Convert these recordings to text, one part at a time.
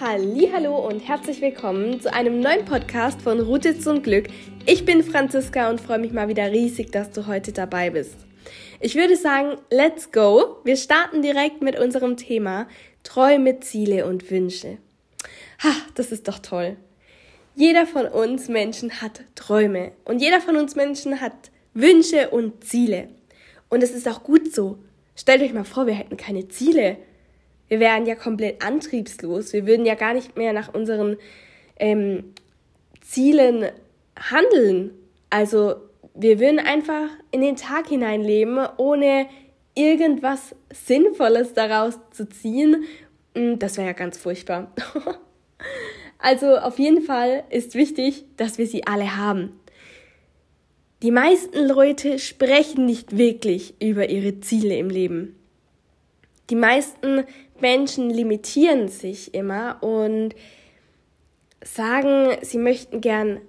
Hallo und herzlich willkommen zu einem neuen Podcast von Route zum Glück. Ich bin Franziska und freue mich mal wieder riesig, dass du heute dabei bist. Ich würde sagen, let's go. Wir starten direkt mit unserem Thema Träume, Ziele und Wünsche. Ha, das ist doch toll. Jeder von uns Menschen hat Träume und jeder von uns Menschen hat Wünsche und Ziele. Und es ist auch gut so. Stellt euch mal vor, wir hätten keine Ziele wir wären ja komplett antriebslos. Wir würden ja gar nicht mehr nach unseren ähm, Zielen handeln. Also wir würden einfach in den Tag hineinleben, ohne irgendwas Sinnvolles daraus zu ziehen. Hm, das wäre ja ganz furchtbar. also auf jeden Fall ist wichtig, dass wir sie alle haben. Die meisten Leute sprechen nicht wirklich über ihre Ziele im Leben. Die meisten Menschen limitieren sich immer und sagen, sie möchten gern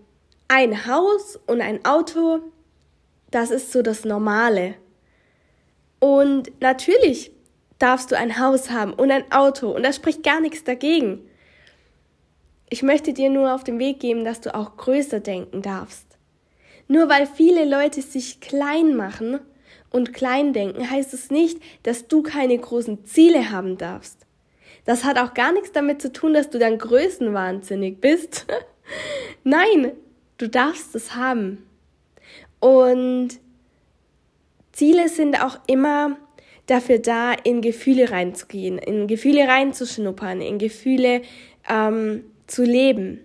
ein Haus und ein Auto. Das ist so das Normale. Und natürlich darfst du ein Haus haben und ein Auto und da spricht gar nichts dagegen. Ich möchte dir nur auf den Weg geben, dass du auch größer denken darfst. Nur weil viele Leute sich klein machen, und Kleindenken heißt es nicht, dass du keine großen Ziele haben darfst. Das hat auch gar nichts damit zu tun, dass du dann größenwahnsinnig bist. Nein, du darfst es haben. Und Ziele sind auch immer dafür da, in Gefühle reinzugehen, in Gefühle reinzuschnuppern, in Gefühle ähm, zu leben.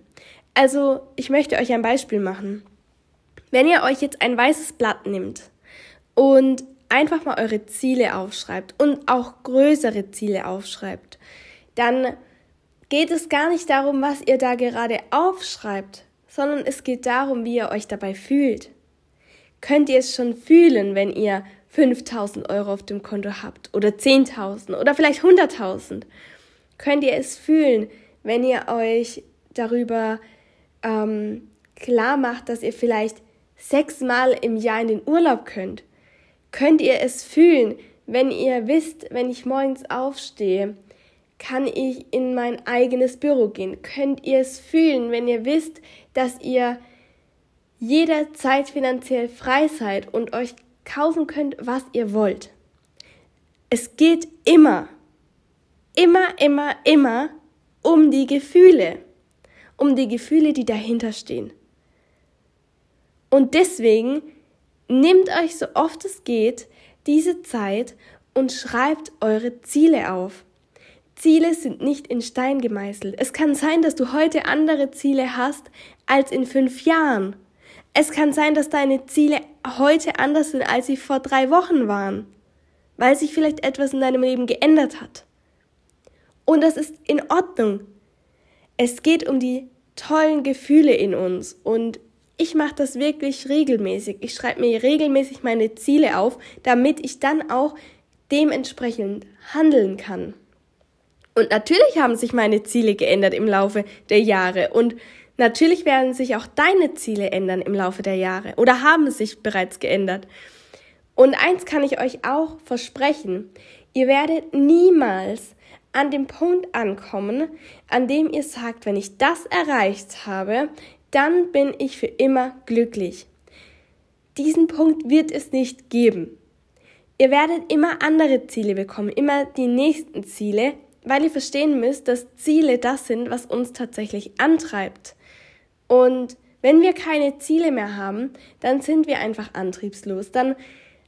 Also, ich möchte euch ein Beispiel machen. Wenn ihr euch jetzt ein weißes Blatt nimmt und einfach mal eure Ziele aufschreibt und auch größere Ziele aufschreibt, dann geht es gar nicht darum, was ihr da gerade aufschreibt, sondern es geht darum, wie ihr euch dabei fühlt. Könnt ihr es schon fühlen, wenn ihr 5000 Euro auf dem Konto habt oder 10.000 oder vielleicht 100.000? Könnt ihr es fühlen, wenn ihr euch darüber ähm, klar macht, dass ihr vielleicht sechsmal im Jahr in den Urlaub könnt? Könnt ihr es fühlen, wenn ihr wisst, wenn ich morgens aufstehe, kann ich in mein eigenes Büro gehen? Könnt ihr es fühlen, wenn ihr wisst, dass ihr jederzeit finanziell frei seid und euch kaufen könnt, was ihr wollt? Es geht immer, immer, immer, immer um die Gefühle, um die Gefühle, die dahinter stehen. Und deswegen Nehmt euch so oft es geht diese Zeit und schreibt eure Ziele auf. Ziele sind nicht in Stein gemeißelt. Es kann sein, dass du heute andere Ziele hast als in fünf Jahren. Es kann sein, dass deine Ziele heute anders sind, als sie vor drei Wochen waren, weil sich vielleicht etwas in deinem Leben geändert hat. Und das ist in Ordnung. Es geht um die tollen Gefühle in uns und ich mache das wirklich regelmäßig. Ich schreibe mir regelmäßig meine Ziele auf, damit ich dann auch dementsprechend handeln kann. Und natürlich haben sich meine Ziele geändert im Laufe der Jahre und natürlich werden sich auch deine Ziele ändern im Laufe der Jahre oder haben sich bereits geändert. Und eins kann ich euch auch versprechen, ihr werdet niemals an dem Punkt ankommen, an dem ihr sagt, wenn ich das erreicht habe, dann bin ich für immer glücklich. Diesen Punkt wird es nicht geben. Ihr werdet immer andere Ziele bekommen, immer die nächsten Ziele, weil ihr verstehen müsst, dass Ziele das sind, was uns tatsächlich antreibt. Und wenn wir keine Ziele mehr haben, dann sind wir einfach antriebslos. Dann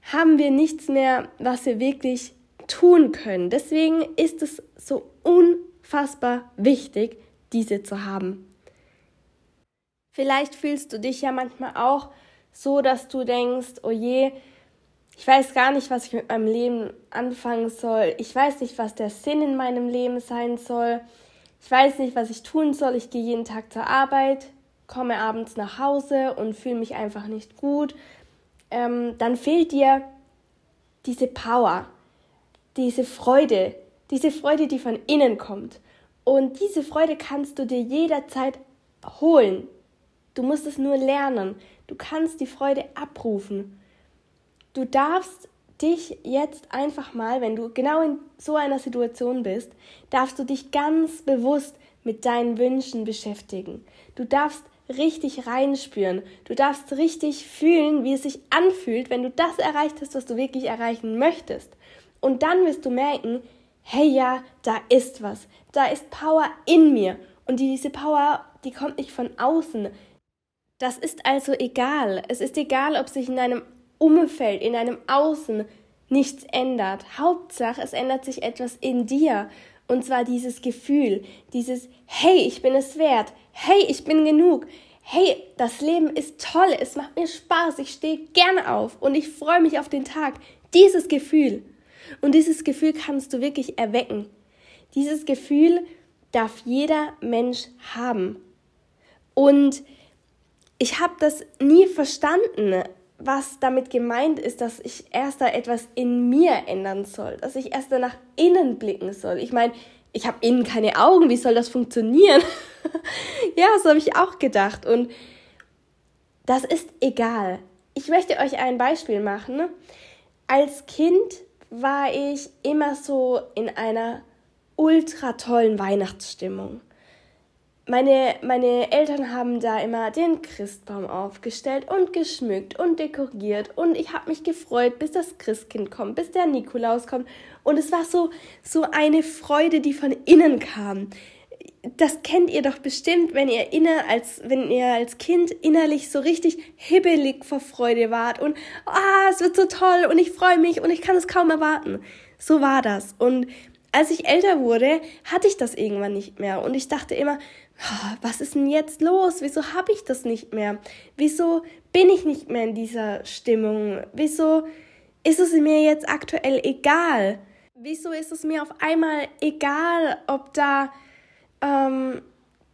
haben wir nichts mehr, was wir wirklich tun können. Deswegen ist es so unfassbar wichtig, diese zu haben. Vielleicht fühlst du dich ja manchmal auch so, dass du denkst, oh je, ich weiß gar nicht, was ich mit meinem Leben anfangen soll. Ich weiß nicht, was der Sinn in meinem Leben sein soll. Ich weiß nicht, was ich tun soll. Ich gehe jeden Tag zur Arbeit, komme abends nach Hause und fühle mich einfach nicht gut. Ähm, dann fehlt dir diese Power, diese Freude, diese Freude, die von innen kommt. Und diese Freude kannst du dir jederzeit holen. Du musst es nur lernen. Du kannst die Freude abrufen. Du darfst dich jetzt einfach mal, wenn du genau in so einer Situation bist, darfst du dich ganz bewusst mit deinen Wünschen beschäftigen. Du darfst richtig reinspüren. Du darfst richtig fühlen, wie es sich anfühlt, wenn du das erreicht hast, was du wirklich erreichen möchtest. Und dann wirst du merken, hey ja, da ist was. Da ist Power in mir. Und diese Power, die kommt nicht von außen. Das ist also egal. Es ist egal, ob sich in deinem Umfeld, in deinem Außen nichts ändert. Hauptsache, es ändert sich etwas in dir. Und zwar dieses Gefühl, dieses Hey, ich bin es wert. Hey, ich bin genug. Hey, das Leben ist toll. Es macht mir Spaß. Ich stehe gerne auf und ich freue mich auf den Tag. Dieses Gefühl. Und dieses Gefühl kannst du wirklich erwecken. Dieses Gefühl darf jeder Mensch haben. Und ich habe das nie verstanden, was damit gemeint ist, dass ich erst da etwas in mir ändern soll, dass ich erst da nach innen blicken soll. Ich meine, ich habe innen keine Augen, wie soll das funktionieren? ja, so habe ich auch gedacht. Und das ist egal. Ich möchte euch ein Beispiel machen. Als Kind war ich immer so in einer ultra tollen Weihnachtsstimmung meine, meine Eltern haben da immer den Christbaum aufgestellt und geschmückt und dekoriert und ich habe mich gefreut, bis das Christkind kommt, bis der Nikolaus kommt und es war so so eine Freude, die von innen kam. Das kennt ihr doch bestimmt, wenn ihr inner als wenn ihr als Kind innerlich so richtig hibbelig vor Freude wart und ah, es wird so toll und ich freue mich und ich kann es kaum erwarten. So war das und als ich älter wurde, hatte ich das irgendwann nicht mehr und ich dachte immer, was ist denn jetzt los? Wieso habe ich das nicht mehr? Wieso bin ich nicht mehr in dieser Stimmung? Wieso ist es mir jetzt aktuell egal? Wieso ist es mir auf einmal egal, ob da ähm,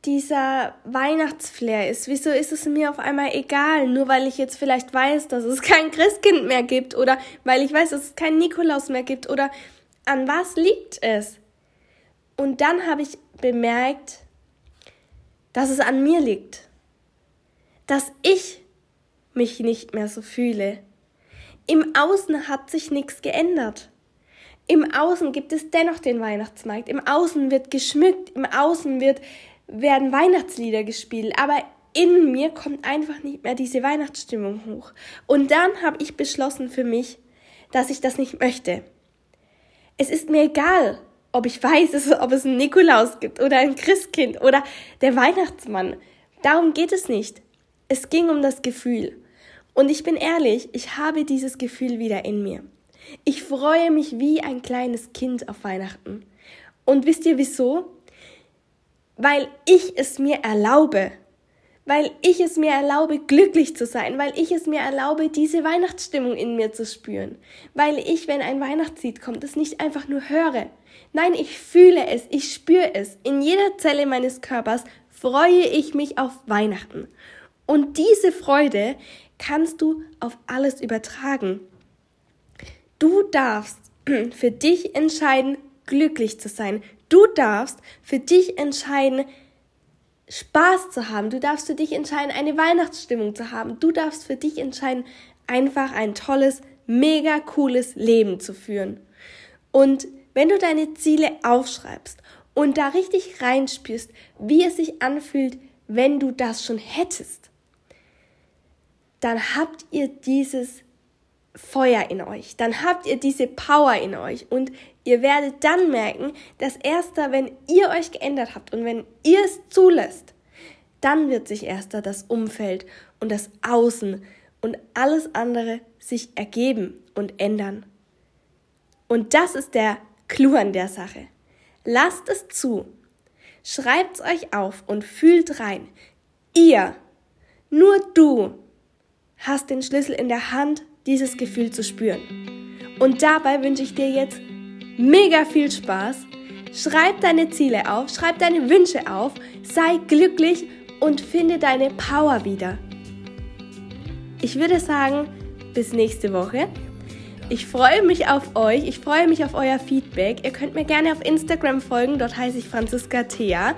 dieser Weihnachtsflair ist? Wieso ist es mir auf einmal egal, nur weil ich jetzt vielleicht weiß, dass es kein Christkind mehr gibt oder weil ich weiß, dass es keinen Nikolaus mehr gibt oder an was liegt es? Und dann habe ich bemerkt, dass es an mir liegt, dass ich mich nicht mehr so fühle. Im Außen hat sich nichts geändert. Im Außen gibt es dennoch den Weihnachtsmarkt. Im Außen wird geschmückt. Im Außen wird, werden Weihnachtslieder gespielt. Aber in mir kommt einfach nicht mehr diese Weihnachtsstimmung hoch. Und dann habe ich beschlossen für mich, dass ich das nicht möchte. Es ist mir egal, ob ich weiß, ob es einen Nikolaus gibt oder ein Christkind oder der Weihnachtsmann. Darum geht es nicht. Es ging um das Gefühl. Und ich bin ehrlich, ich habe dieses Gefühl wieder in mir. Ich freue mich wie ein kleines Kind auf Weihnachten. Und wisst ihr wieso? Weil ich es mir erlaube weil ich es mir erlaube, glücklich zu sein, weil ich es mir erlaube, diese Weihnachtsstimmung in mir zu spüren, weil ich, wenn ein Weihnachtslied kommt, es nicht einfach nur höre. Nein, ich fühle es, ich spüre es. In jeder Zelle meines Körpers freue ich mich auf Weihnachten. Und diese Freude kannst du auf alles übertragen. Du darfst für dich entscheiden, glücklich zu sein. Du darfst für dich entscheiden, Spaß zu haben. Du darfst für dich entscheiden, eine Weihnachtsstimmung zu haben. Du darfst für dich entscheiden, einfach ein tolles, mega cooles Leben zu führen. Und wenn du deine Ziele aufschreibst und da richtig reinspürst, wie es sich anfühlt, wenn du das schon hättest, dann habt ihr dieses Feuer in euch, dann habt ihr diese Power in euch und ihr werdet dann merken, dass erst da, wenn ihr euch geändert habt und wenn ihr es zulässt, dann wird sich erst da das Umfeld und das Außen und alles andere sich ergeben und ändern. Und das ist der Clou an der Sache. Lasst es zu, schreibt's euch auf und fühlt rein. Ihr, nur du, hast den Schlüssel in der Hand, dieses Gefühl zu spüren. Und dabei wünsche ich dir jetzt mega viel Spaß. Schreib deine Ziele auf, schreib deine Wünsche auf, sei glücklich und finde deine Power wieder. Ich würde sagen, bis nächste Woche. Ich freue mich auf euch, ich freue mich auf euer Feedback. Ihr könnt mir gerne auf Instagram folgen, dort heiße ich Franziska Thea.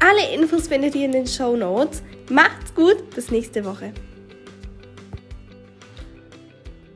Alle Infos findet ihr in den Show Notes. Macht's gut, bis nächste Woche.